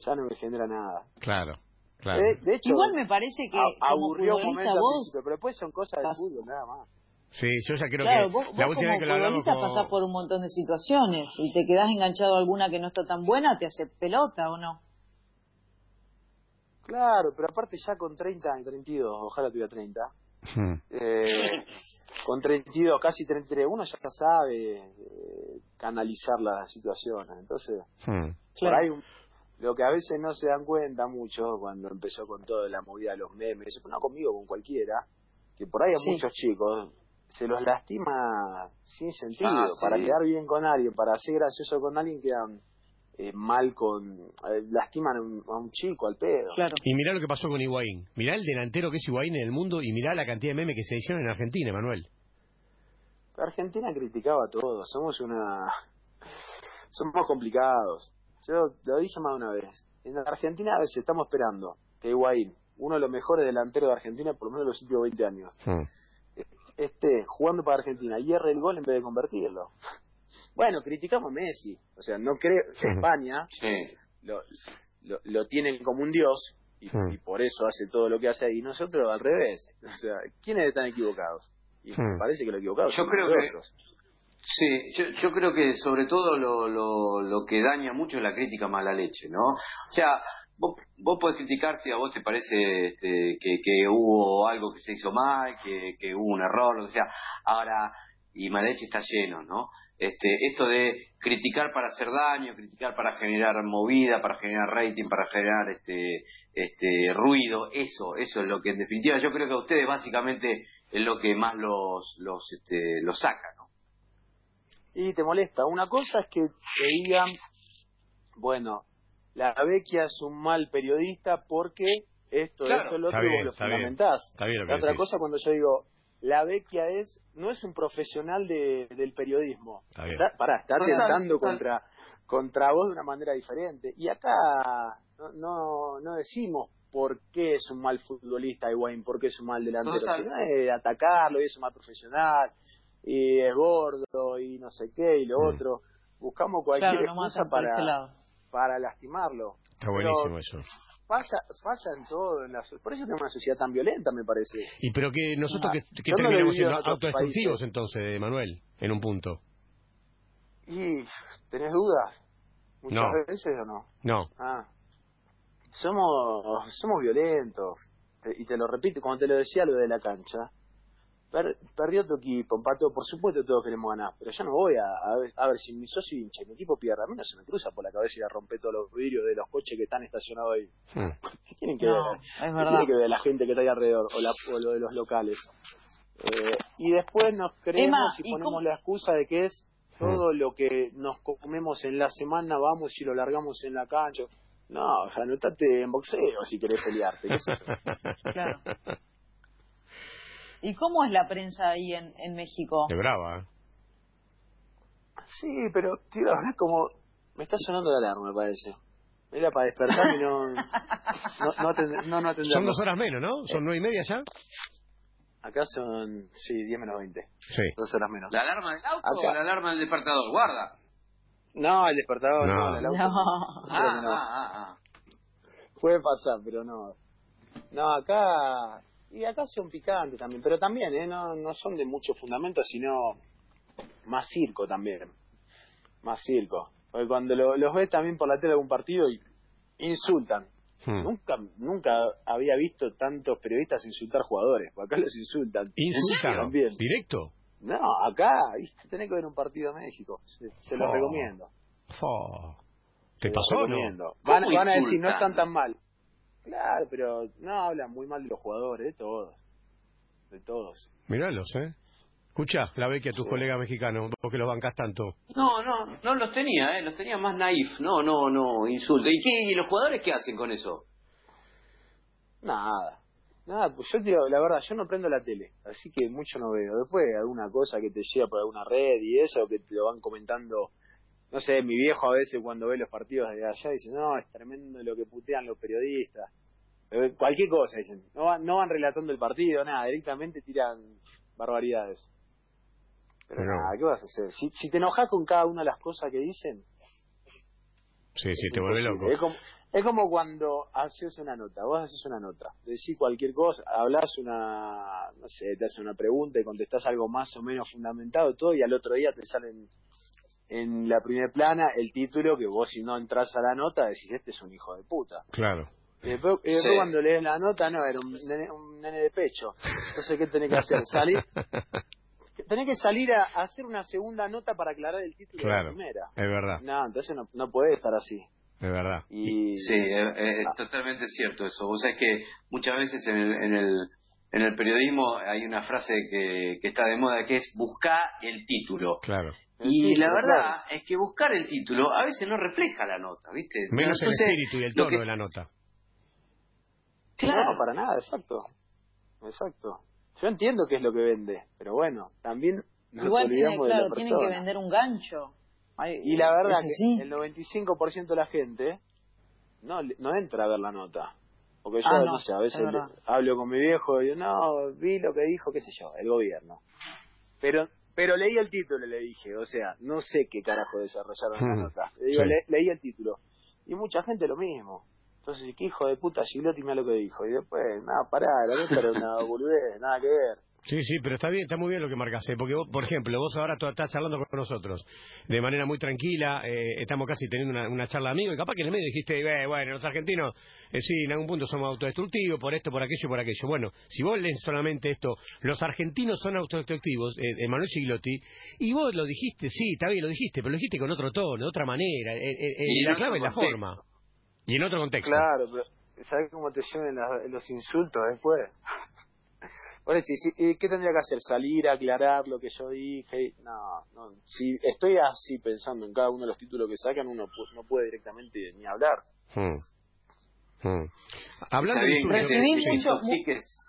[SPEAKER 2] ya no me genera nada.
[SPEAKER 1] Claro, claro.
[SPEAKER 2] De, de hecho,
[SPEAKER 4] Igual me parece que.
[SPEAKER 2] a- aburrió un momento al
[SPEAKER 4] vos.
[SPEAKER 2] principio, pero después son cosas del fútbol, nada más.
[SPEAKER 1] Sí, yo ya creo
[SPEAKER 4] Claro,
[SPEAKER 1] que
[SPEAKER 4] vos,
[SPEAKER 1] la
[SPEAKER 4] vos como
[SPEAKER 1] que lo como-
[SPEAKER 4] pasás por un montón de situaciones y te quedás enganchado a alguna que no está tan buena, te hace pelota o no.
[SPEAKER 2] Claro, pero aparte ya con 30 y 32, ojalá tuviera 30,
[SPEAKER 1] Hmm.
[SPEAKER 2] eh, con 32, casi 33, uno ya sabe eh, canalizar las situaciones. Entonces,
[SPEAKER 1] Hmm.
[SPEAKER 2] por
[SPEAKER 4] Claro.
[SPEAKER 2] ahí un- lo que a veces no se dan cuenta mucho cuando empezó con toda la movida de los memes, no conmigo, con cualquiera, que por ahí a
[SPEAKER 4] Sí.
[SPEAKER 2] muchos chicos se los lastima sin sentido.
[SPEAKER 3] Ah, sí.
[SPEAKER 2] Para quedar bien con alguien, para ser gracioso con alguien, quedan eh, mal con. eh, lastiman a un, a un chico, al pedo.
[SPEAKER 4] Claro.
[SPEAKER 1] Y mirá lo que pasó con Higuaín. Mirá el delantero que es Higuaín en el mundo y mirá la cantidad de memes que se hicieron en Argentina, Manuel.
[SPEAKER 2] Argentina criticaba todo, somos una. <laughs> Somos complicados. Yo lo dije más de una vez. En Argentina a veces estamos esperando que Higuaín, uno de los mejores delanteros de Argentina por lo menos en los últimos 20 años,
[SPEAKER 1] Hmm.
[SPEAKER 2] esté jugando para Argentina y erre el gol en vez de convertirlo. Bueno, criticamos a Messi. O sea, no creo. España
[SPEAKER 3] Sí.
[SPEAKER 2] lo, lo, lo tienen como un dios y, y por eso hace todo lo que hace ahí. Nosotros al revés. O sea, ¿quiénes están equivocados? Y me parece que los equivocados
[SPEAKER 3] Yo creo que-
[SPEAKER 2] nosotros.
[SPEAKER 3] Sí, yo, yo creo que sobre todo lo, lo, lo que daña mucho es la crítica mala leche, ¿no? O sea, vos, vos podés criticar si a vos te parece este, que, que hubo algo que se hizo mal, que, que hubo un error, lo que sea. Ahora, y mala leche está lleno, ¿no? Este, esto de criticar para hacer daño, criticar para generar movida, para generar rating, para generar este, este ruido, eso, eso es lo que en definitiva yo creo que a ustedes básicamente es lo que más los, los, este, los saca, ¿no?
[SPEAKER 2] Y te molesta. Una cosa es que te digan, bueno, la Vecchia es un mal periodista porque esto,
[SPEAKER 3] Claro.
[SPEAKER 2] esto, lo
[SPEAKER 1] Está
[SPEAKER 2] otro, y
[SPEAKER 1] bien,
[SPEAKER 2] vos lo
[SPEAKER 1] está bien.
[SPEAKER 2] fundamentás.
[SPEAKER 1] Está bien lo que
[SPEAKER 2] La otra
[SPEAKER 1] decís.
[SPEAKER 2] cosa cuando yo digo, la Vecchia es, no es un profesional de, del periodismo.
[SPEAKER 1] Está bien.
[SPEAKER 2] Está, pará, está
[SPEAKER 3] Total,
[SPEAKER 2] atentando
[SPEAKER 3] total.
[SPEAKER 2] contra, contra vos de una manera diferente. Y acá no, no, no decimos por qué es un mal futbolista Higuaín, por qué es un mal delantero,
[SPEAKER 3] Total.
[SPEAKER 2] sino es atacarlo y es un mal profesional, y es gordo, y no sé qué, y lo
[SPEAKER 1] Mm.
[SPEAKER 2] otro. Buscamos cualquier
[SPEAKER 4] Claro,
[SPEAKER 2] excusa para, para lastimarlo.
[SPEAKER 1] Está
[SPEAKER 2] Pero
[SPEAKER 1] buenísimo eso.
[SPEAKER 2] Pasa, pasa en todo, en la, por eso tenemos una sociedad tan violenta, me parece.
[SPEAKER 1] Y pero que nosotros
[SPEAKER 2] Ah,
[SPEAKER 1] que, que
[SPEAKER 2] no
[SPEAKER 1] terminamos siendo autodestructivos entonces, Manuel, en un punto.
[SPEAKER 2] Y, ¿tenés dudas? Muchas
[SPEAKER 1] No.
[SPEAKER 2] veces o no?
[SPEAKER 1] No.
[SPEAKER 2] Ah. Somos, somos violentos. Te- y te lo repito, cuando te lo decía lo de la cancha, per- perdió tu equipo, empató, por supuesto todos queremos ganar, pero yo no voy a, a, ver, a ver si mi socio hincha y mi equipo pierde, a mí no se me cruza por la cabeza ir a romper todos los vidrios de los coches que están estacionados ahí.
[SPEAKER 1] Hmm. <laughs>
[SPEAKER 2] ¿Qué tienen que
[SPEAKER 4] No,
[SPEAKER 2] ver?
[SPEAKER 4] es
[SPEAKER 2] ¿Qué
[SPEAKER 4] verdad.
[SPEAKER 2] tiene que ver la gente que está ahí alrededor o, la, o lo de los locales? Eh, y después nos creemos
[SPEAKER 4] Emma,
[SPEAKER 2] y
[SPEAKER 4] ¿y
[SPEAKER 2] ponemos la excusa de que es todo lo que nos comemos en la semana, vamos y lo largamos en la cancha. No, anotate en boxeo si querés pelearte. qué. <laughs>
[SPEAKER 4] Claro. ¿Y cómo es la prensa ahí en, en México?
[SPEAKER 1] De brava, ¿eh?
[SPEAKER 2] Sí, pero, tío, es como... Me está sonando la alarma, me parece. Era para despertarme y no... No, no, atend- no, no
[SPEAKER 1] Son dos horas menos, ¿no? ¿Son nueve y media ya?
[SPEAKER 2] Acá son, sí, 10 menos 20.
[SPEAKER 1] Sí.
[SPEAKER 2] Dos horas menos.
[SPEAKER 3] ¿La alarma del auto
[SPEAKER 2] Acá.
[SPEAKER 3] o la alarma del despertador? Guarda.
[SPEAKER 2] No, el despertador,
[SPEAKER 1] No.
[SPEAKER 2] no, el auto.
[SPEAKER 4] No.
[SPEAKER 2] Creo
[SPEAKER 3] Ah,
[SPEAKER 2] no.
[SPEAKER 3] ah, ah, ah.
[SPEAKER 2] Puede pasar, pero no. No, acá. Y acá son picantes también, pero también, ¿eh? No, no son de mucho fundamento, sino más circo también. Más circo. Porque cuando lo- los ves también por la tele de algún partido y insultan.
[SPEAKER 1] Hmm.
[SPEAKER 2] Nunca nunca había visto tantos periodistas insultar jugadores. Acá los insultan.
[SPEAKER 1] Insulta.
[SPEAKER 2] También.
[SPEAKER 1] ¿Directo?
[SPEAKER 2] No, acá, viste, tenés que ver un partido de México. Se, se lo
[SPEAKER 1] Oh.
[SPEAKER 2] recomiendo.
[SPEAKER 1] Fo. ¿Te
[SPEAKER 2] Se lo
[SPEAKER 1] pasó
[SPEAKER 2] recomiendo. Van,
[SPEAKER 3] ¿Cómo
[SPEAKER 2] van a decir, no
[SPEAKER 3] insultan?
[SPEAKER 2] están tan mal. Claro, pero no hablan muy mal de los jugadores, de todos. De todos.
[SPEAKER 1] Míralos, ¿eh? Escucha, la ve que a tus colegas mexicanos, vos que los bancás tanto.
[SPEAKER 3] No, no, no los tenía, ¿eh? Los tenía más naif. No, no, no, insulto. ¿Y qué? ¿Y los jugadores qué hacen con eso?
[SPEAKER 2] Nada. Nada, pues yo te digo, la verdad, yo no prendo la tele, así que mucho no veo. Después alguna cosa que te llega por alguna red y eso, que te lo van comentando. No sé, mi viejo a veces cuando ve los partidos de allá dice, no, es tremendo lo que putean los periodistas. Eh, cualquier cosa dicen. No van, no van relatando el partido, nada, directamente tiran barbaridades. Pero, nada, ¿qué vas a hacer? Si, si te enojas con cada una de las cosas que dicen.
[SPEAKER 1] Sí, sí, te vuelve loco.
[SPEAKER 2] Es como, es como cuando haces una nota, vos haces una nota, decís cualquier cosa, hablas una, no sé, te haces una pregunta y contestás algo más o menos fundamentado, todo, y al otro día te salen en la primera plana el título que vos si no entras a la nota decís, este es un hijo de puta.
[SPEAKER 1] Claro.
[SPEAKER 2] Y después, cuando lees la nota, no, era un nene, un nene de pecho. Entonces, ¿qué tenés que hacer? Salir <laughs> tenés que salir a, hacer una segunda nota para aclarar el título de la primera.
[SPEAKER 1] Es verdad.
[SPEAKER 2] No, entonces no, no puede estar así.
[SPEAKER 1] Es verdad.
[SPEAKER 3] Y... Sí, es, totalmente cierto eso. Vos sabés que muchas veces en el, en el, en el periodismo hay una frase que, que está de moda que es buscar el título.
[SPEAKER 1] Claro.
[SPEAKER 3] Y la verdad es que buscar el título a veces no refleja la nota, ¿viste?
[SPEAKER 1] Menos el espíritu y el tono de la nota.
[SPEAKER 2] Claro. No, para nada, exacto. Exacto. Yo entiendo qué es lo que vende, pero bueno, también
[SPEAKER 4] nos Igual tiene, claro, tienen que vender un gancho.
[SPEAKER 2] y la verdad que el 95% de la gente no, no entra a ver la nota. Porque yo, ah, no, sé, a veces hablo con mi viejo y digo, no, vi lo que dijo, qué sé yo, el gobierno. Pero pero leí el título, le dije, o sea, no sé qué carajo desarrollaron la <laughs> nota. Le digo, leí el título. Y mucha gente lo mismo. Entonces, qué hijo de puta Gilotti me lo que dijo. Y después, nada, pará, la nota era una boludez, nada que ver.
[SPEAKER 1] Sí, sí, pero está bien, está muy bien lo que marcaste, porque vos, por ejemplo, vos ahora estás charlando con nosotros de manera muy tranquila, eh, estamos casi teniendo una, charla amigo y capaz que en el medio dijiste, eh, bueno, los argentinos, eh, sí, en algún punto somos autodestructivos por esto, por aquello, por aquello. Bueno, si vos lees solamente esto, los argentinos son autodestructivos, eh, Manuel Siglotti, y vos lo dijiste, sí, está bien, lo dijiste, pero lo dijiste con otro tono, de otra manera, y la clave es la forma. Y en otro contexto.
[SPEAKER 2] Claro, pero ¿sabes cómo te lleven los insultos después? Por eso, ¿qué tendría que hacer? ¿Salir a aclarar lo que yo dije? No, no. Si estoy así pensando en cada uno de los títulos que sacan, uno no puede directamente ni hablar.
[SPEAKER 1] Hmm. Hmm. Hablando de
[SPEAKER 3] que te desintoxiques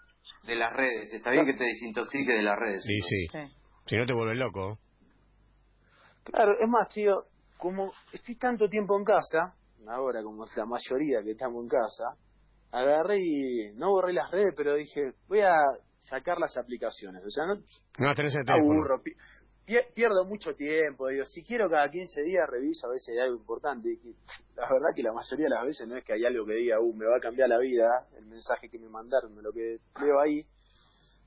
[SPEAKER 3] de las redes. Está bien que te desintoxiques de las redes.
[SPEAKER 1] Sí, sí. Si no te vuelves loco.
[SPEAKER 2] Claro, es más, tío, como estoy tanto tiempo en casa, ahora como la mayoría que estamos en casa, agarré y no borré las redes, pero dije, voy a sacar las aplicaciones. O sea, no,
[SPEAKER 1] no tenés el aburro,
[SPEAKER 2] pierdo mucho tiempo. Digo, si quiero cada 15 días reviso a veces hay algo importante. la verdad que la mayoría de las veces no es que hay algo que diga, uh, me va a cambiar la vida, el mensaje que me mandaron, lo que veo ahí.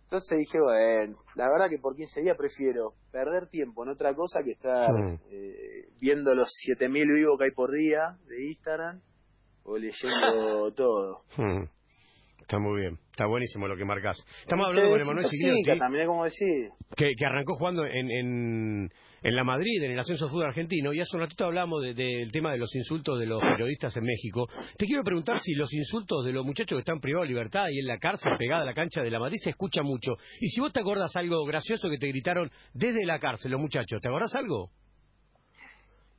[SPEAKER 2] Entonces dije, bueno, la verdad que por 15 días prefiero perder tiempo en otra cosa que estar eh, viendo los 7000 vivos que hay por día de Instagram o leyendo <laughs> todo.
[SPEAKER 1] Está muy bien, está buenísimo lo que marcas. Estamos hablando con Emanuel Sigliotti,
[SPEAKER 2] también como decir.
[SPEAKER 1] Que, que arrancó jugando en, en, en, la Madrid, en el ascenso fútbol argentino, y hace un ratito hablamos del tema de los insultos de los periodistas en México. Te quiero preguntar si los insultos de los muchachos que están privados de libertad y en la cárcel pegada a la cancha de la Madrid se escucha mucho. Y si vos te acordás algo gracioso que te gritaron desde la cárcel los muchachos, ¿te acordás algo?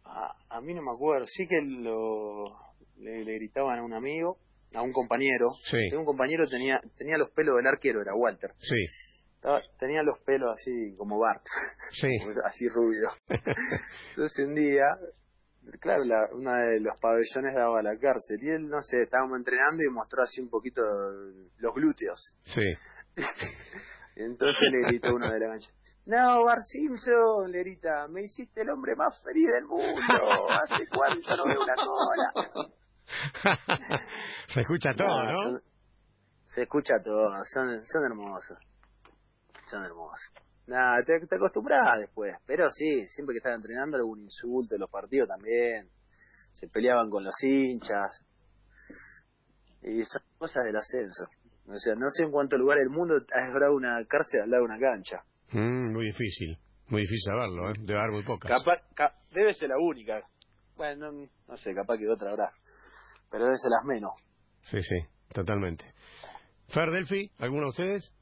[SPEAKER 2] A, a mí no me acuerdo, sí que lo, le, le gritaban a un amigo a un compañero.
[SPEAKER 1] Sí.
[SPEAKER 2] Un compañero tenía tenía los pelos del arquero, era Walter.
[SPEAKER 1] Sí.
[SPEAKER 2] tenía los pelos así como Bart.
[SPEAKER 1] Sí. <laughs>
[SPEAKER 2] así rubio. <laughs> Entonces un día, claro, la, una de los pabellones daba a la cárcel y él, no sé, estábamos entrenando y mostró así un poquito los glúteos.
[SPEAKER 1] Sí. <laughs>
[SPEAKER 2] Entonces le gritó uno de la cancha. No, Bart Simpson, le grita, me hiciste el hombre más feliz del mundo. ¿Hace cuánto no veo una cola? <laughs>
[SPEAKER 1] se escucha todo, ¿no?
[SPEAKER 2] se escucha todo, son, son hermosos. Son hermosos. Nada, te, te acostumbras después. Pero sí, siempre que estás entrenando algún insulto en los partidos también. Se peleaban con los hinchas. Y son cosas del ascenso. O sea, no sé en cuántos lugares del mundo has grabado una cárcel al lado de una cancha.
[SPEAKER 1] Mm, muy difícil. Muy difícil saberlo, ¿eh? Debe haber muy pocas.
[SPEAKER 2] debe ser la única. Bueno, no, no sé, capaz que otra habrá pero debe ser las menos.
[SPEAKER 1] Sí, sí, totalmente. Fer Delphi, ¿alguno de ustedes?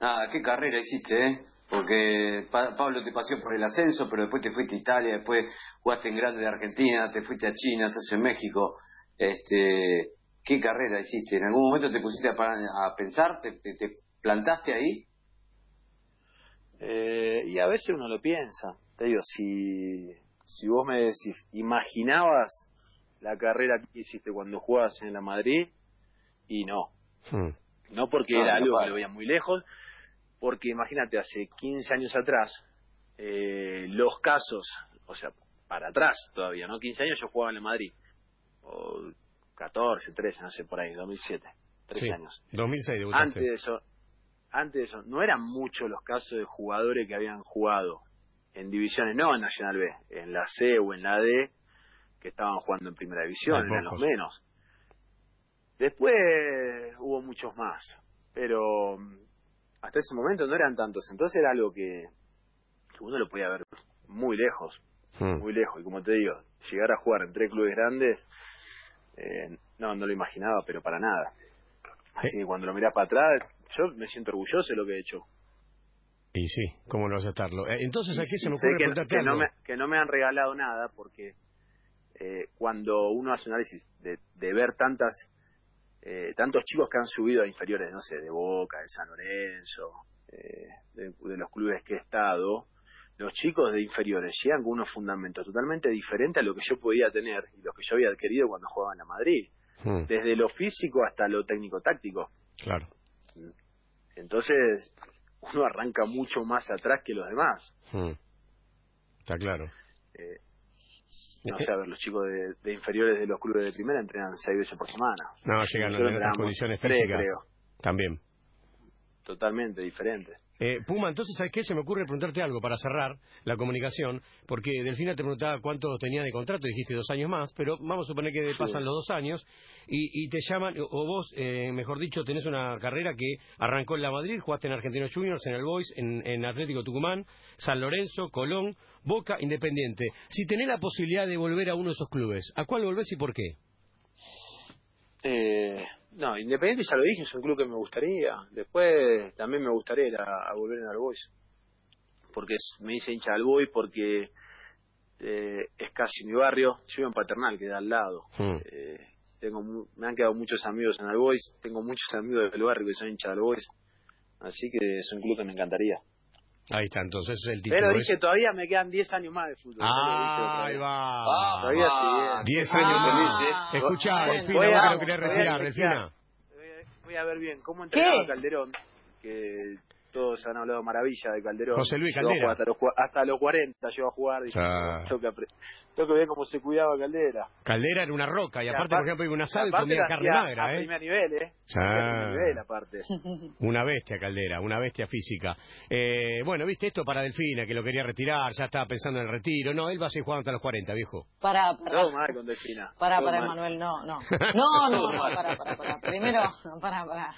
[SPEAKER 3] Nada, qué carrera hiciste, ¿eh? Porque Pablo te paseó por el ascenso, pero después te fuiste a Italia, después jugaste en Grande de Argentina, te fuiste a China, estás en México. Este, ¿Qué carrera hiciste? ¿En algún momento te pusiste a, pensar? ¿Te, te, plantaste ahí?
[SPEAKER 2] Eh, y a veces uno lo piensa. Te digo, si, si vos me decís, ¿imaginabas la carrera que hiciste cuando jugabas en la Madrid, y no.
[SPEAKER 1] Hmm.
[SPEAKER 2] No porque
[SPEAKER 3] No,
[SPEAKER 2] era
[SPEAKER 3] no
[SPEAKER 2] algo que lo veía muy lejos, porque imagínate, hace 15 años atrás, eh, los casos, o sea, para atrás todavía, ¿no? 15 años yo jugaba en el Madrid, o 14, 13, no sé, por ahí, 2007, 13
[SPEAKER 1] Sí,
[SPEAKER 2] años.
[SPEAKER 1] 2006 debutaste.
[SPEAKER 2] Antes de eso, antes de eso, no eran muchos los casos de jugadores que habían jugado en divisiones, no en Nacional B, en la C o en la D, que estaban jugando en primera división, eran los menos. Después hubo muchos más, pero mm, hasta ese momento no eran tantos, entonces era algo que, que uno lo podía ver muy lejos,
[SPEAKER 1] Hmm.
[SPEAKER 2] muy lejos, y como te digo, llegar a jugar en tres clubes grandes, eh, no, no lo imaginaba, pero para nada. Así que cuando lo mirás para atrás, yo me siento orgulloso de lo que he hecho.
[SPEAKER 1] Y sí, ¿cómo no vas a estarlo? Eh, Entonces, aquí se me ocurre
[SPEAKER 2] que, que no me, que no me han regalado nada porque eh, cuando uno hace un análisis de, de ver tantas eh, tantos chicos que han subido a inferiores, no sé, de Boca, de San Lorenzo, eh, de, de los clubes que he estado, los chicos de inferiores llegan con unos fundamentos totalmente diferentes a lo que yo podía tener y los que yo había adquirido cuando jugaba en la Madrid,
[SPEAKER 1] Hmm,
[SPEAKER 2] desde lo físico hasta lo técnico-táctico.
[SPEAKER 1] Claro.
[SPEAKER 2] Entonces, uno arranca mucho más atrás que los demás.
[SPEAKER 1] Hmm. Está claro.
[SPEAKER 2] Eh, no a ver, los chicos de, de inferiores de los clubes de primera entrenan seis veces por semana.
[SPEAKER 1] No, llegan estas
[SPEAKER 2] entrenamos
[SPEAKER 1] condiciones físicas.
[SPEAKER 2] creo.
[SPEAKER 1] También.
[SPEAKER 2] Totalmente diferentes.
[SPEAKER 1] Eh, Puma, entonces, ¿sabes qué? Se me ocurre preguntarte algo para cerrar la comunicación, porque Delfina te preguntaba cuánto tenía de contrato, dijiste dos años más, pero vamos a suponer que
[SPEAKER 2] Sí.
[SPEAKER 1] pasan los dos años y, y te llaman, o o vos, eh, mejor dicho, tenés una carrera que arrancó en la Madrid, jugaste en Argentinos Juniors, en el Boys, en, en Atlético Tucumán, San Lorenzo, Colón, Boca, Independiente. Si tenés la posibilidad de volver a uno de esos clubes, ¿a cuál volvés y por qué?
[SPEAKER 2] Eh, no, Independiente ya lo dije, es un club que me gustaría. Después también me gustaría ir a, a volver en Albois. Porque es- me hice hincha del Boys porque eh, es casi mi barrio. Yo vivo en Paternal, que da al lado.
[SPEAKER 1] Hmm.
[SPEAKER 2] Eh, tengo me han quedado muchos amigos en Albois. Tengo muchos amigos del barrio que son hinchas del Boys. Así que es un club que me encantaría.
[SPEAKER 1] Ahí está, entonces es el título.
[SPEAKER 2] Pero dije, todavía me quedan 10 años más de fútbol.
[SPEAKER 1] Ah, ahí va.
[SPEAKER 2] Todavía
[SPEAKER 3] Ah,
[SPEAKER 2] sí,
[SPEAKER 1] Diez
[SPEAKER 3] qué
[SPEAKER 1] años
[SPEAKER 3] feliz,
[SPEAKER 1] más.
[SPEAKER 3] ¿eh?
[SPEAKER 1] Escuchá, Delfina, vos
[SPEAKER 2] a-
[SPEAKER 1] que no querés respirar. Delfina.
[SPEAKER 2] Voy a- Voy a ver bien cómo entrenaba
[SPEAKER 4] ¿Qué?
[SPEAKER 2] Calderón, que todos han hablado maravilla de Calderón.
[SPEAKER 1] José Luis Caldera.
[SPEAKER 2] Hasta los, hasta los 40 llegó a jugar. Dije,
[SPEAKER 1] Ah.
[SPEAKER 2] que ver cómo se cuidaba Caldera.
[SPEAKER 1] Caldera era una roca y aparte, por ejemplo, iba un asado y
[SPEAKER 2] aparte
[SPEAKER 1] comía carne magra,
[SPEAKER 2] A
[SPEAKER 1] ¿eh?
[SPEAKER 2] primer nivel, ¿eh?
[SPEAKER 1] Ya.
[SPEAKER 2] A primer nivel, aparte. <laughs>
[SPEAKER 1] Una bestia, Caldera, una bestia física. Eh, bueno, viste esto para Delfina, que lo quería retirar, ya estaba pensando en el retiro. No, él va a seguir jugando hasta los 40, viejo.
[SPEAKER 4] Para, para,
[SPEAKER 2] mal con Delfina.
[SPEAKER 4] para, para,
[SPEAKER 2] mal.
[SPEAKER 4] Emanuel, no, no. <laughs> No, no, no, para, para, para. Primero, <laughs> para, para.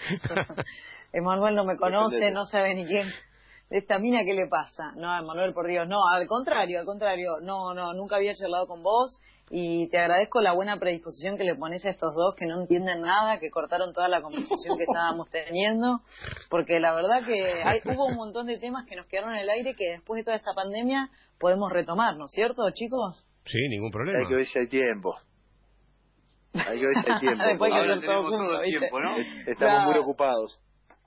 [SPEAKER 4] Emanuel no me conoce, no sabe ni quién. <laughs> Esta mina, ¿qué le pasa? No, Emanuel, por Dios, no, al contrario, al contrario. No, no, nunca había charlado con vos y te agradezco la buena predisposición que le pones a estos dos que no entienden nada, que cortaron toda la conversación que estábamos teniendo, porque la verdad que hay, hubo un montón de temas que nos quedaron en el aire que después de toda esta pandemia podemos retomar, ¿no es cierto, chicos?
[SPEAKER 1] Sí, ningún
[SPEAKER 2] Hay que
[SPEAKER 1] problema.
[SPEAKER 2] ver si hay tiempo. Hay que ver si hay tiempo. <laughs>
[SPEAKER 4] Después hay que
[SPEAKER 3] Ahora
[SPEAKER 4] hacer todo
[SPEAKER 3] tenemos
[SPEAKER 4] junto,
[SPEAKER 3] todo tiempo, ¿no? <laughs>
[SPEAKER 2] Estamos
[SPEAKER 4] Claro.
[SPEAKER 2] muy ocupados.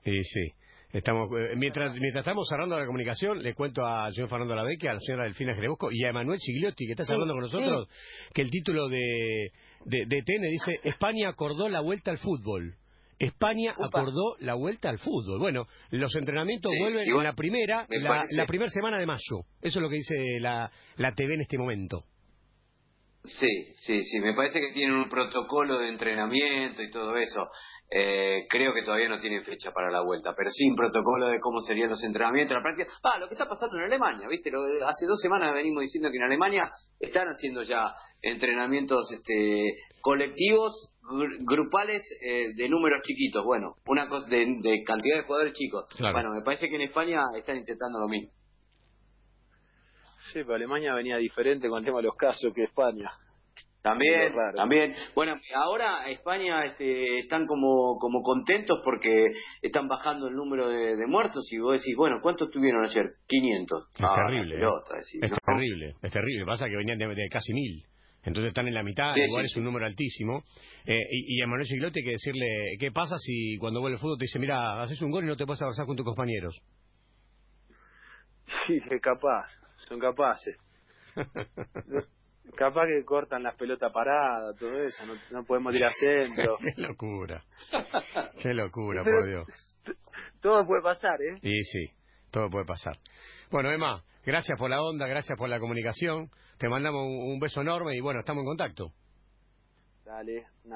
[SPEAKER 1] Sí, sí. Estamos, eh, mientras, mientras estamos cerrando la comunicación, le cuento al señor Fernando Lavecchia, a la señora Delfina Gerebosco y a Emanuel Sigliotti, que está
[SPEAKER 4] Sí,
[SPEAKER 1] hablando con nosotros, que el título de, de, de TN dice España acordó la vuelta al fútbol. España acordó la vuelta al fútbol. Bueno, los entrenamientos
[SPEAKER 3] Sí,
[SPEAKER 1] vuelven en la primera,
[SPEAKER 3] me
[SPEAKER 1] la, la primera semana de mayo. Eso es lo que dice la, la TV en este momento.
[SPEAKER 3] Sí, sí, sí, me parece que tienen un protocolo de entrenamiento y todo eso. Eh, creo que todavía no tienen fecha para la vuelta, pero sí un protocolo de cómo serían los entrenamientos, la práctica. Ah, lo que está pasando en Alemania, ¿viste? Lo hace dos semanas venimos diciendo que en Alemania están haciendo ya entrenamientos este, colectivos, gr- grupales eh, de números chiquitos. Bueno, una cosa de, de cantidad de jugadores chicos.
[SPEAKER 1] Claro.
[SPEAKER 3] Bueno, me parece que en España están intentando lo mismo.
[SPEAKER 2] Sí, pero Alemania venía diferente con el tema de los casos que España.
[SPEAKER 3] También, también. Bueno, ahora España este, están como, como contentos porque están bajando el número de, de muertos y vos decís, bueno, ¿cuántos tuvieron ayer? 500.
[SPEAKER 1] Es
[SPEAKER 3] Ah,
[SPEAKER 1] terrible,
[SPEAKER 3] pelota, decís,
[SPEAKER 1] Es
[SPEAKER 3] ¿no?
[SPEAKER 1] terrible, es terrible. Pasa que venían de, de casi mil. Entonces están en la mitad,
[SPEAKER 3] Sí,
[SPEAKER 1] igual
[SPEAKER 3] sí,
[SPEAKER 1] es
[SPEAKER 3] sí.
[SPEAKER 1] un número altísimo. Eh, y, y a Manuel Giglotti hay que decirle, ¿qué pasa si cuando vuelve el fútbol te dice, mira, haces un gol y no te puedes abrazar con tus compañeros?
[SPEAKER 2] Sí, es capaz, son capaces. <laughs> Capaz que cortan las pelotas paradas, todo eso, no, no podemos ir a centro. <laughs>
[SPEAKER 1] Qué locura. <laughs> Qué locura, por Dios.
[SPEAKER 2] Todo puede pasar, ¿eh?
[SPEAKER 1] Y sí, todo puede pasar. Bueno, Emma, gracias por la onda, gracias por la comunicación. Te mandamos un, un beso enorme y bueno, estamos en contacto.
[SPEAKER 2] Dale.